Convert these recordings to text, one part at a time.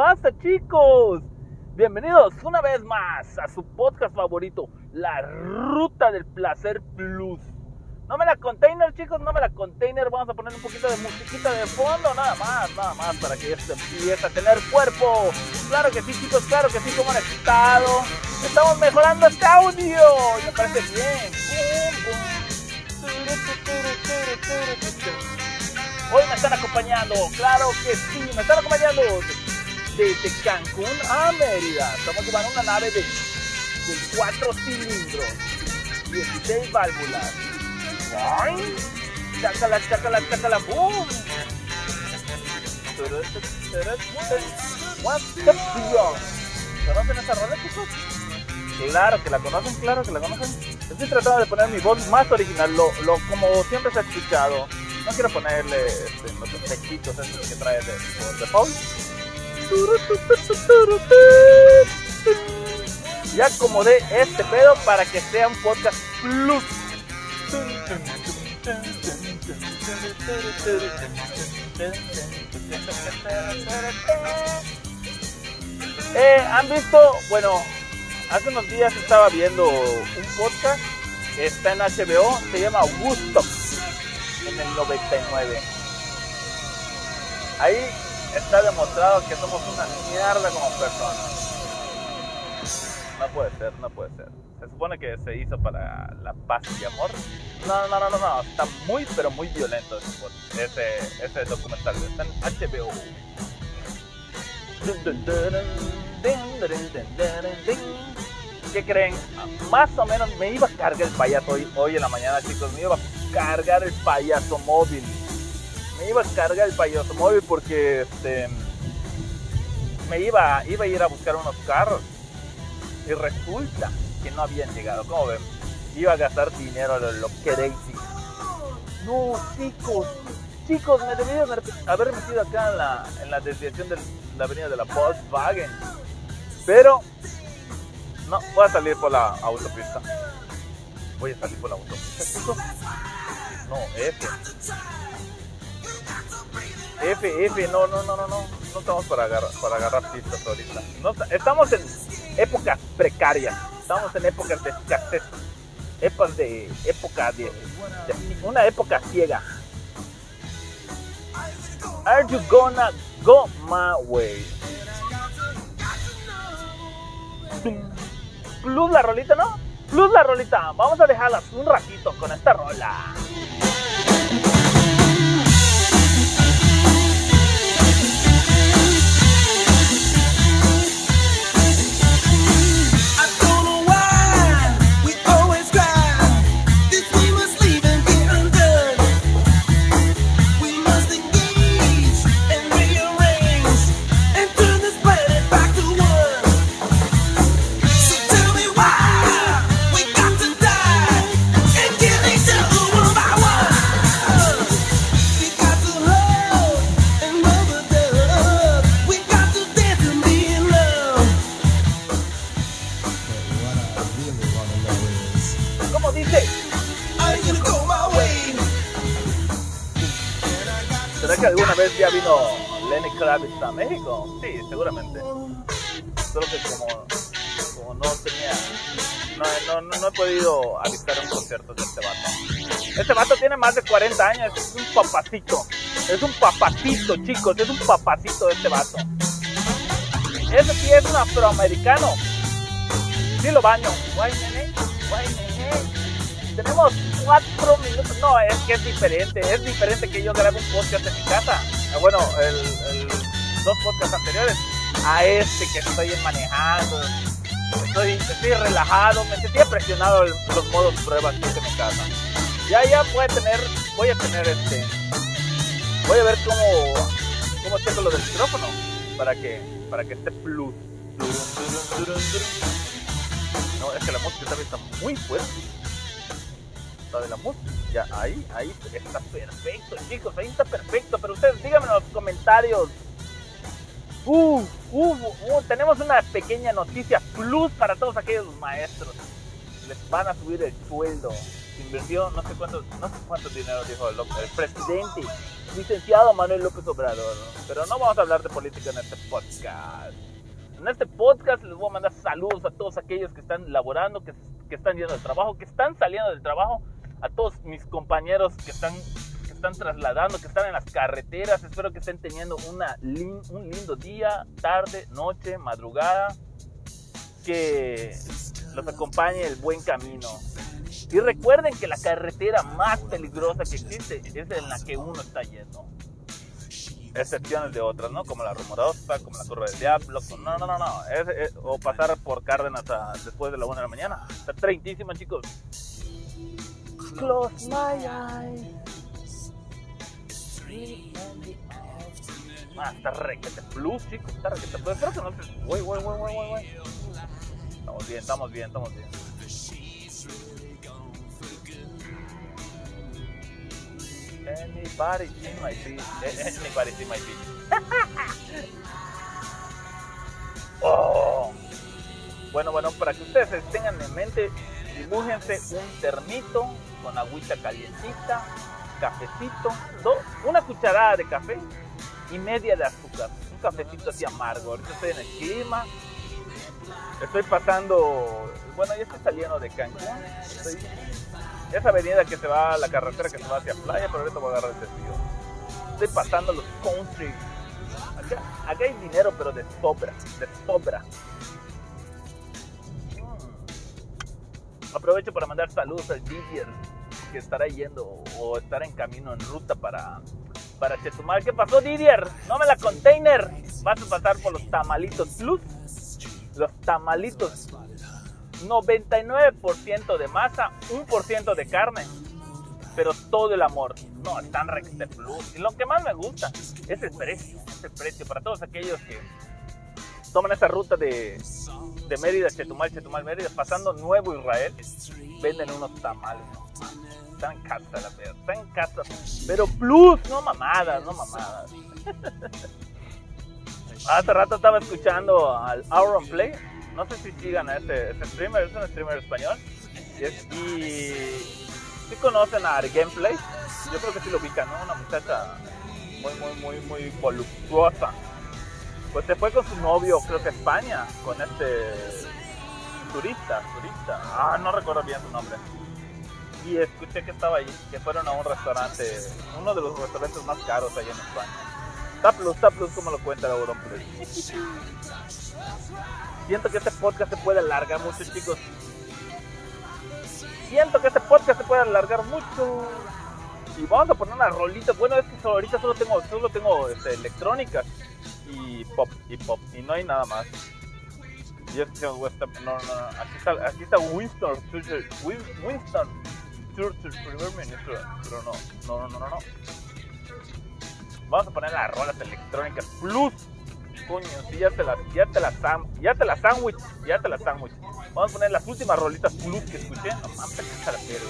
Pasa chicos? Bienvenidos una vez más a su podcast favorito, La Ruta del Placer Plus. No me la container chicos, no me la container, vamos a poner un poquito de musiquita de fondo, nada más, nada más para que esto empiece a tener cuerpo. Claro que sí chicos, claro que sí, como han estado. Estamos mejorando este audio, me parece bien. Hoy me están acompañando, claro que sí, me están acompañando desde Cancún a Mérida. Estamos llevando una nave de, de 4 cilindros, 16 válvulas. ¡Ay! ¡Chácala, chácala, chácala! ¡Boom! What's the ¿Conocen esa rola, chicos? Claro que la conocen, claro que la conocen. Estoy tratando de poner mi voz más original, lo, lo como siempre se ha escuchado. No quiero ponerle este, los efectitos esos que trae de, default. Ya acomodé este pedo para que sea un podcast plus. Eh, ¿Han visto? Bueno, hace unos días estaba viendo un podcast que está en HBO, se llama Woodstock en el 99. Ahí está demostrado que somos una mierda como personas. No puede ser, no puede ser. Se supone que se hizo para la paz y amor. No, no, no, no, no. Está muy, pero muy violento ese, ese, documental. Está en HBO. ¿Qué creen? Más o menos me iba a cargar el payaso hoy, hoy en la mañana, chicos. Me iba a cargar el payaso móvil. Me iba a cargar el payaso móvil porque este, me iba, iba a ir a buscar unos carros. Y resulta que no habían llegado. ¿Cómo ven? Iba a gastar dinero lo, lo crazy. No, chicos. Chicos, me debí haber metido acá en la, en la desviación de la avenida de la Volkswagen. Pero no, voy a salir por la autopista. Voy a salir por la autopista, chicos. No, F. F, F, no, no, no, no, no. No estamos para agarrar, para agarrar pistas ahorita. No, estamos en épocas precarias. Estamos en épocas de escasez. Épocas de, época de, una época ciega. Are you gonna go my way? Plus la rolita, ¿no? Plus la rolita. Vamos a dejarlas un ratito con esta rola. Alguna vez ya vino Lenny Kravitz a México? Sí, seguramente. Solo que como, como no tenía... No, no, no, he podido avistar un concierto de este vato. Este vato tiene más de 40 años, es un papacito. Es un papacito, chicos, es un papacito este vato. Ese sí es un afroamericano. Sí lo baño. Guay, nene. Guay, nene tenemos cuatro minutos. No, es que es diferente. Es diferente que yo grabe un podcast en mi casa. Ah, bueno, el, dos podcasts anteriores a este que estoy manejando. Estoy, estoy relajado, me sentía presionado los modos pruebas que hice en mi casa. Ya, ya voy a tener, voy a tener este, voy a ver cómo, cómo tengo lo del micrófono para que, para que esté plus. No, es que la música también está muy fuerte. Está de la música. Ya, ahí, ahí está perfecto, chicos, ahí está perfecto. Pero ustedes díganme en los comentarios. Uh, uh, uh, tenemos una pequeña noticia plus para todos aquellos maestros. Les van a subir el sueldo. Invirtió no sé cuánto, no sé cuánto dinero dijo el, el presidente, licenciado Manuel López Obrador. Pero no vamos a hablar de política en este podcast. En este podcast les voy a mandar saludos a todos aquellos que están laborando, que, que están yendo del trabajo, que están saliendo del trabajo, a todos mis compañeros que están, que están trasladando, que están en las carreteras. Espero que estén teniendo una un lindo día, tarde, noche, madrugada. Que los acompañe el buen camino. Y recuerden que la carretera más peligrosa que existe es en la que uno está yendo excepciones de otras, ¿no? Como la rumorosa, como la curva del diablo. No, no, no, no. Es- es- o pasar por Cárdenas a- después de la 1 de la mañana. Está treintísima, chicos. Close my eyes. Ah, está requete plus, chicos. Está requete plus. Espero que no se. Güey, güey, güey, güey, güey. Estamos bien, estamos bien, estamos bien. Anybody see my feet. Anybody see my feet. Oh. Bueno, bueno, para que ustedes tengan en mente, dibújense un termito con agüita calientita, cafecito, una cucharada de café y media de azúcar. Un cafecito así amargo. Ahorita estoy en el clima. Estoy pasando, bueno, ya estoy saliendo de Cancún. Estoy esa avenida que se va, la carretera que se va hacia playa, pero ahorita voy a agarrar el desvío. Estoy pasando los country. Acá, acá hay dinero, pero de sobra, de sobra. Aprovecho para mandar saludos al Didier, que estará yendo o estará en camino, en ruta para, para Chetumal. ¿Qué pasó, Didier? No me la container. Vas a pasar por los tamalitos plus. Los tamalitos 99% de masa, 1% de carne, pero todo el amor. No, están requete plus. Y lo que más me gusta es el precio, es el precio para todos aquellos que toman esa ruta de, de Mérida, Chetumal, Chetumal, Mérida, pasando Nuevo Israel, venden unos tamales. Están en casa, la verdad, están en casa. Pero plus, no mamadas, no mamadas. Hace rato estaba escuchando al Auron Play. No sé si sigan a este, este streamer, es un streamer español. Y, es- y si conocen a Gameplay, yo creo que sí lo ubican, ¿no? Una muchacha muy, muy, muy, muy voluptuosa. Pues se fue con su novio, creo que a España, con este turista, turista. Ah, no recuerdo bien su nombre. Y escuché que estaba ahí, que fueron a un restaurante, uno de los restaurantes más caros allá en España. Taplus, Taplus, como lo cuenta el Auronplay. Siento que este podcast se puede alargar mucho, chicos. Siento que este podcast se puede alargar mucho. Y vamos a poner una rolita. Bueno, es que ahorita solo tengo, solo tengo este, electrónica y pop, y pop. Y no hay nada más. Y es que West- no, no, no, aquí está, aquí está Winston Churchill, Win- Winston Churchill, primer ministro. Pero no, no, no, no, no. Vamos a poner las rolas electrónicas plus. Coño, sí, ya te las, ya te las, ya te las sándwich, ya te las sándwich. Vamos a poner las últimas rolitas plus que escuché. No mames, qué carajero.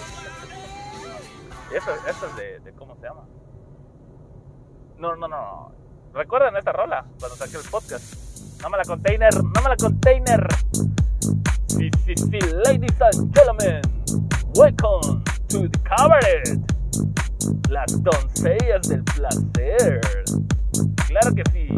Esa, esa es de, de, ¿cómo se llama? No, no, no. ¿Recuerdan esta rola cuando saqué el podcast? No me la container, no me la container. Sí, sí, sí, ladies and gentlemen, welcome to the cabaret. Las doncellas del placer. Claro que sí.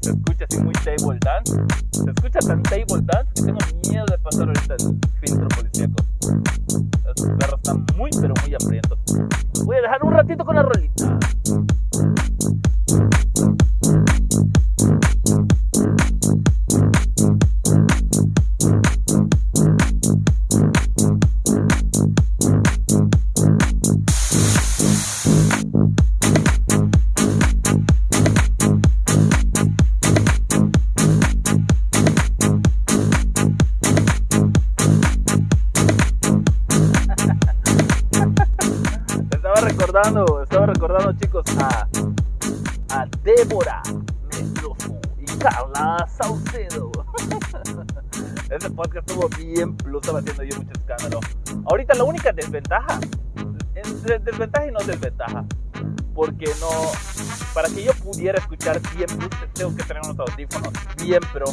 Se escucha así muy table dance. Se escucha tan table dance que tengo miedo de pasar ahorita el filtro policíaco. Voy a dejar un ratito con la rolita. Débora Mendoza y Carla Saucedo. Ese podcast estuvo bien plus, estaba haciendo yo mucho escándalo. Ahorita la única desventaja, desventaja y no desventaja, porque no, para que yo pudiera escuchar bien plus, tengo que tener unos audífonos bien pro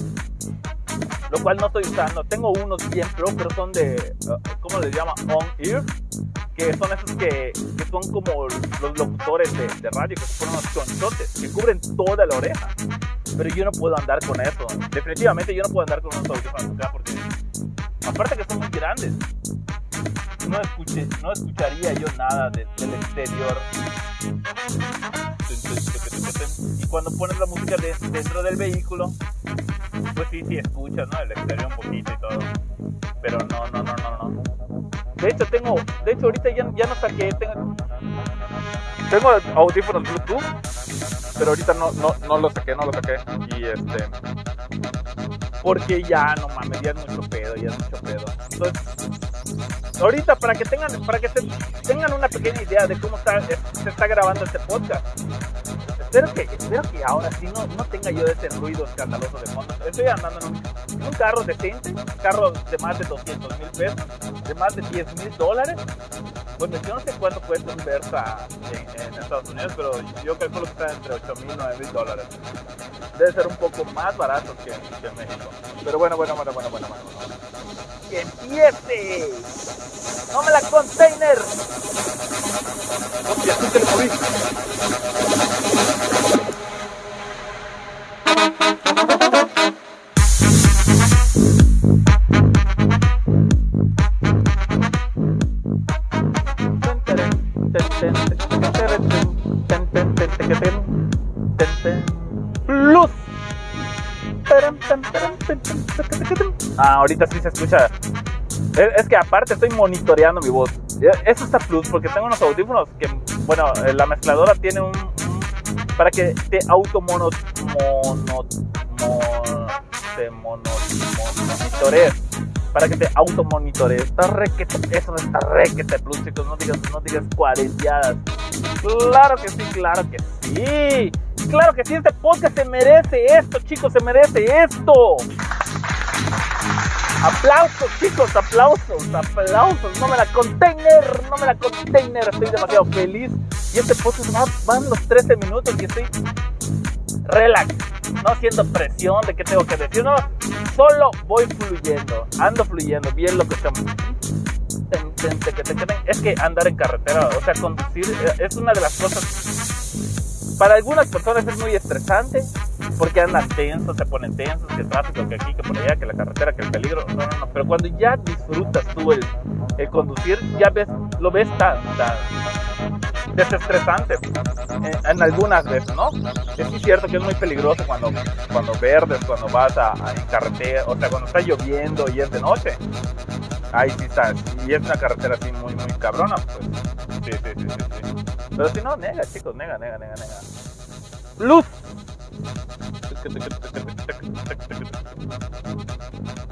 lo cual no estoy usando. Tengo unos bien pro, pero son de, uh, ¿cómo les llama? On-ear, que son esos que, que, son como los locutores de, de, radio, que son unos conchotes, que cubren toda la oreja. Pero yo no puedo andar con eso. Definitivamente yo no puedo andar con unos audífonos porque, aparte que son muy grandes, no, escuché, no escucharía yo nada de, del exterior. Y cuando pones la música de, dentro del vehículo, pues sí, sí escuchas, ¿no? El exterior un poquito y todo. Pero no, no, no, no, no. De hecho, tengo, de hecho ahorita ya, ya no saqué, tengo, tengo audífonos Bluetooth, pero ahorita no, no, no lo saqué, no lo saqué. Y este, porque ya, no mames, ya es mucho pedo, ya es mucho pedo. Entonces, ahorita para que tengan, para que tengan una pequeña idea de cómo está, se está grabando este podcast espero que, espero que ahora sí no, no tenga yo ese ruido escandaloso de fondo. Estoy andando en un, carro decente, un carro de más de 200 mil pesos, de más de 10 mil dólares. Bueno, yo no sé cuánto cuesta un Versa en, Estados Unidos, pero yo calculo que está entre 8 mil y 9 mil dólares. Debe ser un poco más barato que, en México. Pero bueno, bueno, bueno, bueno, bueno, bueno. ¡Que empiece! ¡No me la container! Hostia, tú te lo Ah, ahorita sí se escucha. Es que aparte estoy monitoreando mi voz. Eso está plus porque tengo unos audífonos que, bueno, la mezcladora tiene un, para que te auto mono, mono, mono, monitorees. Para que te auto monitorees. Está re que te, eso está re que te plus, chicos. No digas, no digas cuarenteadas. Claro que sí, claro que sí. Claro que sí, este podcast se merece esto, chicos, se merece esto. Aplausos, chicos, aplausos, aplausos. No me la container, no me la container. Estoy demasiado feliz. Y este podcast va, van los 13 minutos y estoy relax, no haciendo presión de qué tengo que decir. No, solo voy fluyendo, ando fluyendo. Bien lo que estamos. Es que andar en carretera, o sea, conducir eh, es una de las cosas. Para algunas personas es muy estresante, porque andan tensos, se ponen tensos, que tráfico, que aquí, que por allá, que la carretera, que el peligro. No, no, no. Pero cuando ya disfrutas tú el, el conducir, ya ves, lo ves tan, tan desestresante eh, en, algunas veces, ¿no? Es cierto que es muy peligroso cuando, cuando verdes, cuando vas a, a en carretera, o sea, cuando está lloviendo y es de noche. Ahí sí está, y es una carretera así muy, muy cabrona, pues. Sí, sí, sí, sí. sí. Pero si no, nega, chicos, nega, nega, nega, nega. Luz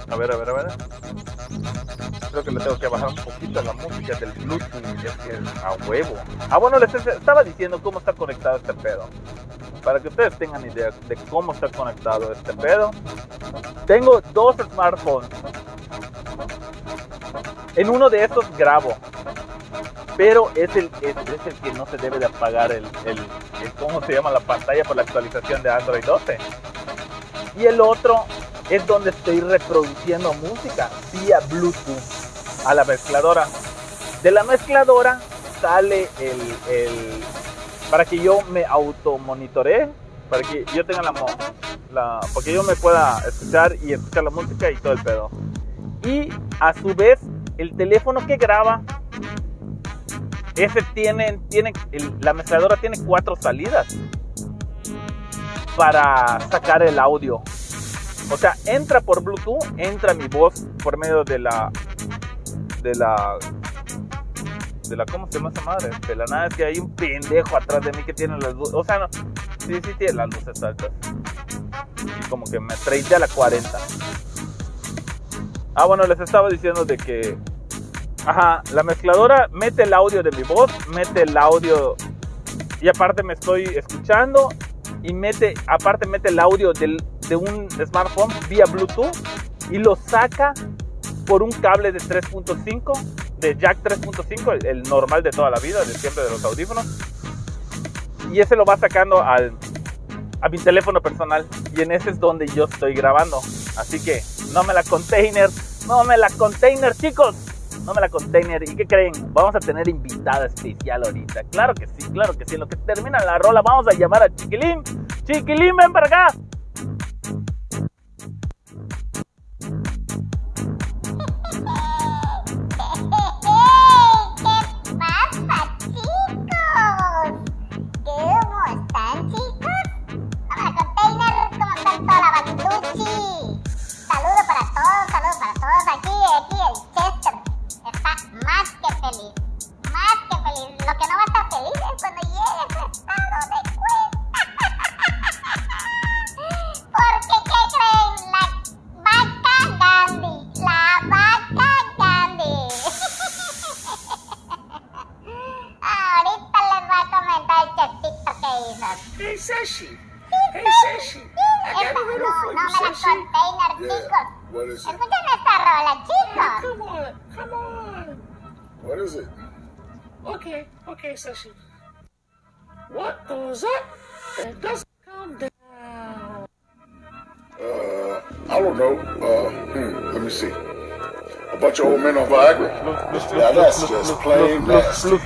a ver, a ver, a ver. Creo que le tengo que bajar un poquito la música del Bluetooth. a huevo. Ah, bueno, les estaba diciendo cómo está conectado este pedo. Para que ustedes tengan idea de cómo está conectado este pedo. Tengo dos smartphones. En uno de estos grabo pero es el, es, el que no se debe de apagar el, el, ¿cómo se llama? La pantalla por la actualización de Android 12. Y el otro es donde estoy reproduciendo música vía Bluetooth a la mezcladora. De la mezcladora sale el, el para que yo me automonitoree, para que yo tenga la, la, para que yo me pueda escuchar y escuchar la música y todo el pedo. Y a su vez, el teléfono que graba ese tiene, tiene la mezcladora tiene cuatro salidas para sacar el audio. O sea, entra por Bluetooth, entra mi voz por medio de la de la de la ¿cómo se llama esa madre? De la nada es que hay un pendejo atrás de mí que tiene las luces, o sea, no, sí, sí tiene las luces altas. Y como que me a la 40. Ah, bueno, les estaba diciendo de que Ajá, la mezcladora mete el audio de mi voz, mete el audio y aparte me estoy escuchando y mete, aparte mete el audio del, de un smartphone vía Bluetooth y lo saca por un cable de 3.5, de jack 3.5, el, el, normal de toda la vida, de siempre de los audífonos. Y ese lo va sacando al, a mi teléfono personal y en ese es donde yo estoy grabando. Así que no me la container, no me la container chicos, no me la container. ¿Y qué creen? Vamos a tener invitada especial ahorita. Claro que sí, claro que sí. En lo que termina la rola vamos a llamar a Chiquilín. Chiquilín, ven para acá. A bunch of old men on Viagra. Now that's just plain nasty. la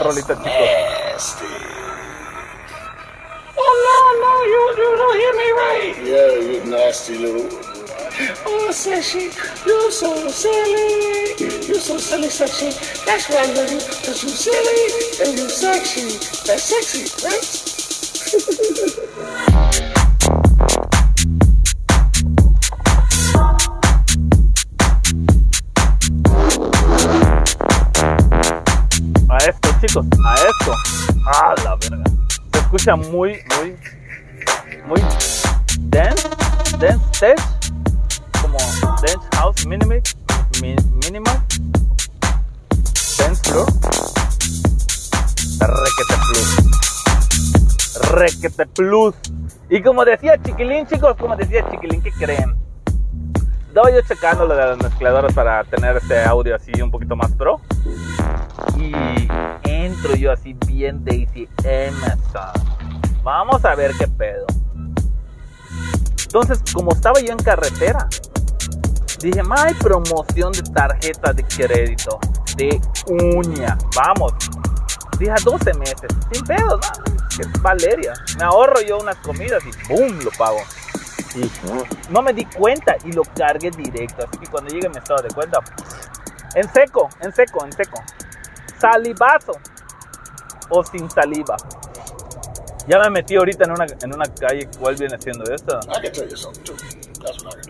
rolita, chicos. Oh no, no, you you don't hear me right. Yeah, you nasty little. Oh, sexy, you're so silly. You're so silly, sexy. That's why I love you, because you're silly and you're sexy. That's sexy, right? chicos, a esto. A la verga. Se escucha muy, muy, muy dance, dance, dance Dance House Minimal, minimal Dance Floor, Requete Plus. Requete Plus. Y como decía Chiquilín, chicos, como decía Chiquilín, ¿qué creen? Estaba yo checando lo de las mezcladoras para tener este audio así un poquito más pro. Y entro yo así bien Daisy Emerson. Vamos a ver qué pedo. Entonces, como estaba yo en carretera, Dije, hay promoción de tarjeta de crédito de uña. Vamos. Dije, 12 meses. Sin pedos, ¿no? Que Valeria. Me ahorro yo unas comidas y ¡boom! Lo pago. No me di cuenta y lo cargué directo. Así que cuando llegue me estado de cuenta. En seco, en seco, en seco. Salivazo. O sin saliva. Ya me metí ahorita en una, en una calle. ¿Cuál viene siendo esta?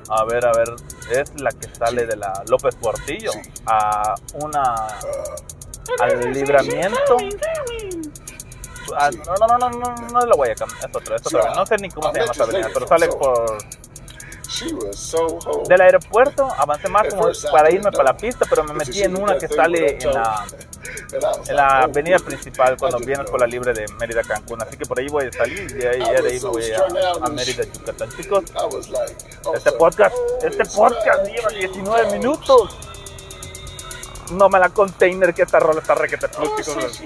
A ver, a ver, es la que sale de la López Portillo a una al libramiento. Ah, no, no, no, no, no, no es la Guayacán, es otra, es otra. No sé ni cómo se llama esa avenida, pero sale por del aeropuerto avancé más como para irme para la pista, pero me metí en una que sale en la, en la avenida principal cuando vienes por la libre de Mérida Cancún. Así que por ahí voy a salir y ahí, de ahí me voy a, a Mérida Yucatán. Chicos, este podcast, este podcast lleva 19 minutos no me la container que esta rola está requete plus,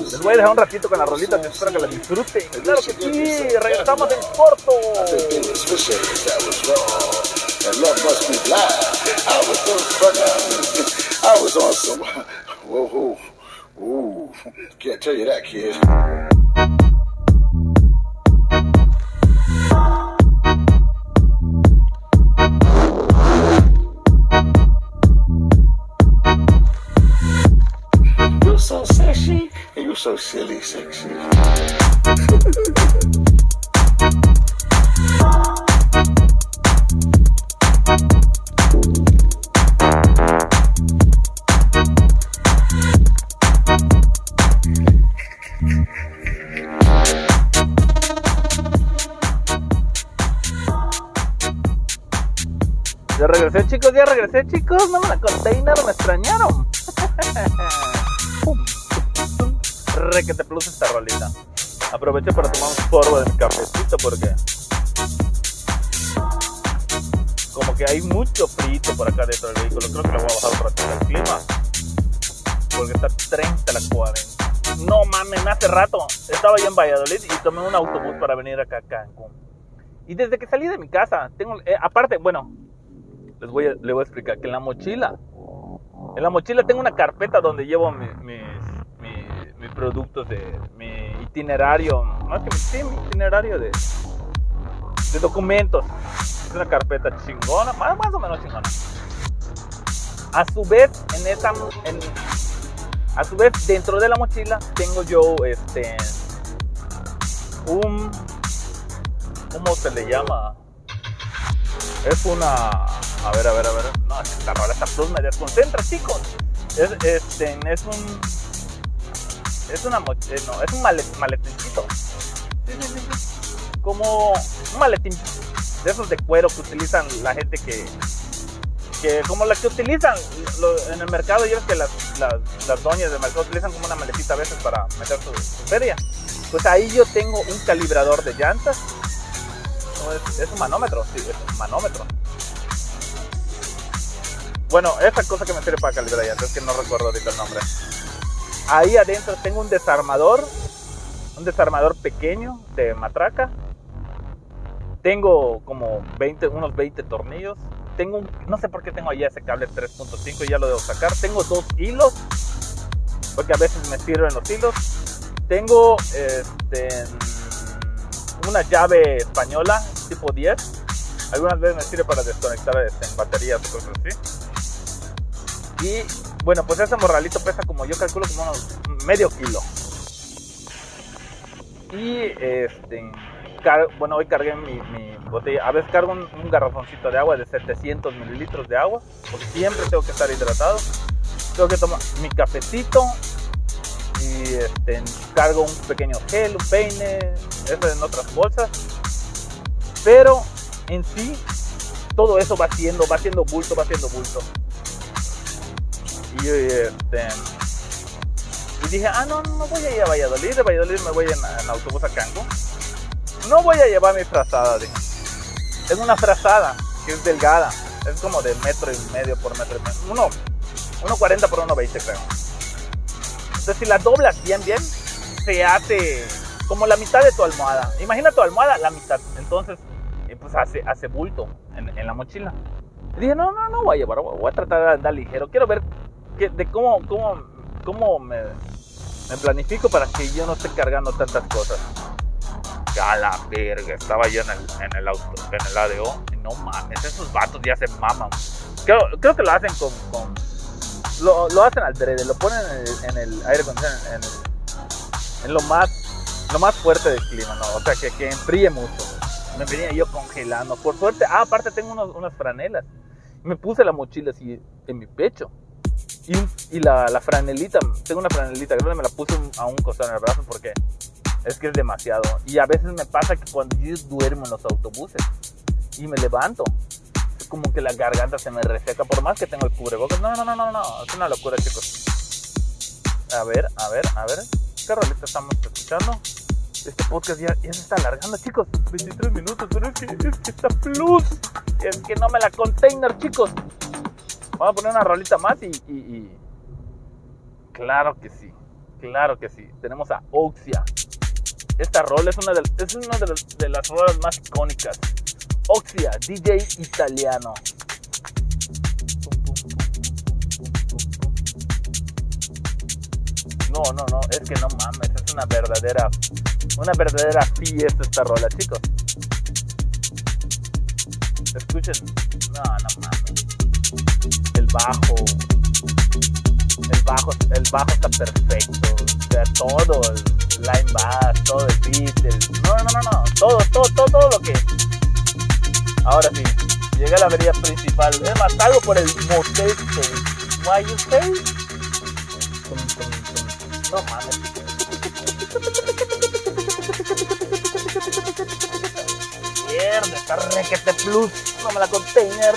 Les voy a dejar un ratito con la rolita, espero que la disfruten. Claro que sí, regresamos en corto. I was on some. Whoa, whoa, whoa. Can't tell you that, kid. So sexy and you're so silly sexy. esta rolita. Aproveché para tomar un sorbo de mi cafecito porque como que hay mucho frito por acá dentro del vehículo. Creo que lo voy a bajar un ratito el clima. Porque está 30 a las 40. No mames, hace rato estaba yo en Valladolid y tomé un autobús para venir acá a Cancún. Y desde que salí de mi casa, tengo, eh, aparte, bueno, les voy, a, les voy a explicar que en la mochila, en la mochila tengo una carpeta donde llevo mis, mis, productos de mi itinerario, más que sí, mi itinerario de, de documentos. Es una carpeta chingona, más, o menos chingona. A su vez, en esa, en, a su vez, dentro de la mochila tengo yo este un ¿cómo se le llama? Es una a ver, a ver, a ver. No, esta rola, esta plus me desconcentra, chicos. Es este es un es una eh, no, es un maletincito. Sí, sí, sí, sí. Como un maletín de esos de cuero que utilizan la gente que que como las que utilizan en el mercado, yo que las, las, doñas del mercado utilizan como una maletita a veces para meter su, feria. Pues ahí yo tengo un calibrador de llantas. es, un manómetro, sí, es un manómetro. Bueno, esa cosa que me sirve para calibrar llantas, es que no recuerdo ahorita el nombre. Ahí adentro tengo un desarmador, un desarmador pequeño de matraca. Tengo como 20, unos 20 tornillos tengo un, no sé por qué tengo allá ese cable 3.5 ya lo debo sacar. Tengo dos hilos, porque a veces me sirven los hilos. Tengo este, una llave española tipo 10. Algunas veces me sirve para desconectar este, baterías o cosas así. Y bueno, pues ese morralito pesa como yo calculo como unos medio kilo. Y este bueno, hoy cargué mi, botella. A veces cargo un, garrafoncito de agua de 700 mililitros de agua, porque siempre tengo que estar hidratado. Tengo que tomar mi cafecito y este, cargo un pequeño gel, un peine, eso en otras bolsas. Pero en sí, todo eso va siendo, va siendo bulto, va siendo bulto. Y, este, y dije, ah, no, no voy a ir a Valladolid, de Valladolid me voy en, autobús a Cancún no voy a llevar mi frazada, dije. Tengo una frazada que es delgada, es como de metro y medio por metro y medio. Uno, 1.40 por 1.20 creo. Entonces si la doblas bien, bien, se hace como la mitad de tu almohada. Imagina tu almohada, la mitad. Entonces, eh, pues hace, hace bulto en, la mochila. Dije, no, no, no voy a llevar, voy a tratar de andar ligero. Quiero ver que, de cómo, cómo, cómo me, me planifico para que yo no esté cargando tantas cosas a la verga, estaba yo en el, en el auto, en el ADO, no mames, esos vatos ya se maman. Creo, creo que lo hacen con, con lo, lo, hacen al drede, lo ponen en el, aire acondicionado, en, en, lo más, lo más fuerte del clima, ¿no? O sea, que, que enfríe mucho. Me venía yo congelando. Por suerte, ah, aparte tengo unos, unas franelas. Me puse la mochila así en mi pecho. Y, y la, la, franelita, tengo una franelita grande, me la puse a un costado en el brazo porque es que es demasiado. Y a veces me pasa que cuando yo duermo en los autobuses y me levanto, es como que la garganta se me reseca, por más que tengo el cubrebocas. No, no, no, no, no, es una locura, chicos. A ver, a ver, a ver. ¿Qué rolita estamos escuchando? Este podcast ya, ya se está alargando, chicos. 23 minutos, pero es que, es que está plus. Es que no me la container, chicos. Vamos a poner una rolita más y. Claro que sí, claro que sí. Tenemos a Oxia. Esta rol es una de, es una de las rolas más icónicas. Oxia, DJ italiano. No, no, no, es que no mames, es una verdadera, una verdadera fiesta esta rola, chicos. Escuchen, no, no mames. El bajo, el bajo, el bajo está perfecto, o sea, todo, line bass, todo el beat, el... no, no, no, no, todo, todo, todo, todo lo que. Ahora sí, llegué a la avenida principal. Es más, salgo por el motel Why you say? No mames. Mierda, está requete plus. No me la container.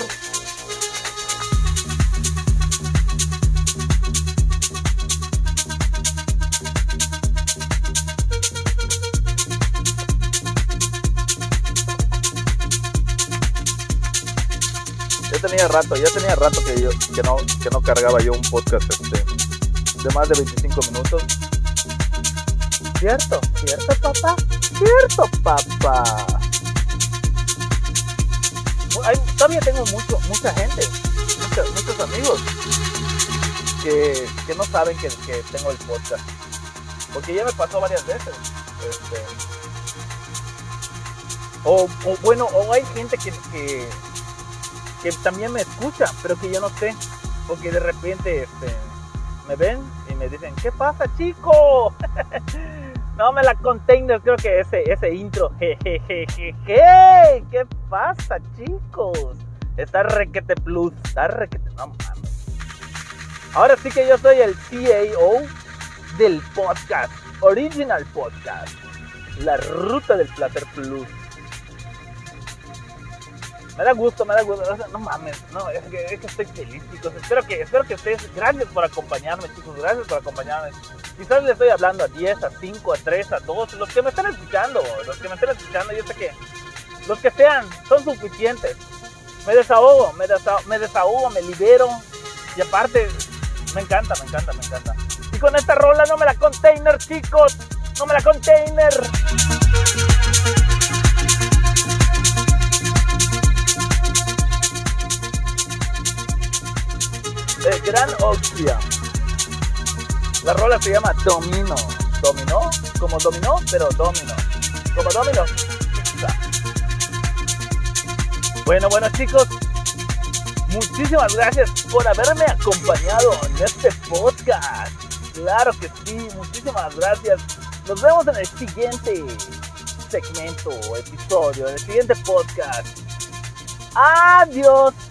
Tenía rato, ya tenía rato que yo que no, que no cargaba yo un podcast este, de más de 25 minutos. ¿Cierto? ¿Cierto, papá? ¿Cierto, papá? todavía tengo mucho, mucha gente, muchos amigos que, que no saben que, que, tengo el podcast. Porque ya me pasó varias veces. Este, o, o, bueno, o hay gente que, que, también me escucha, pero que yo no sé. Porque de repente este, me ven y me dicen, ¿qué pasa, chico? no me la container, creo que ese, intro. Jejejeje. ¿Qué pasa, chicos? Está requete plus, está requete. No mames. Ahora sí que yo soy el CAO del podcast, Original Podcast, la ruta del placer plus. Me da gusto, me da gusto. No mames, no, es que, es que estoy feliz, chicos. Espero que, espero que ustedes, gracias por acompañarme, chicos, gracias por acompañarme. Quizás les estoy hablando a 10, a 5, a 3, a 2, los que me están escuchando, los que me están escuchando, yo sé que los que sean son suficientes. Me desahogo, me desahogo, me, desahogo, me libero. Y aparte, me encanta, me encanta, me encanta. Y con esta rola no me la container, chicos. No me la container. El Gran Oxia. La rola se llama Domino. ¿Dominó? Como dominó, pero domino. Como domino. Bueno, bueno chicos, muchísimas gracias por haberme acompañado en este podcast. Claro que sí, muchísimas gracias. Nos vemos en el siguiente segmento episodio, en el siguiente podcast. Adiós.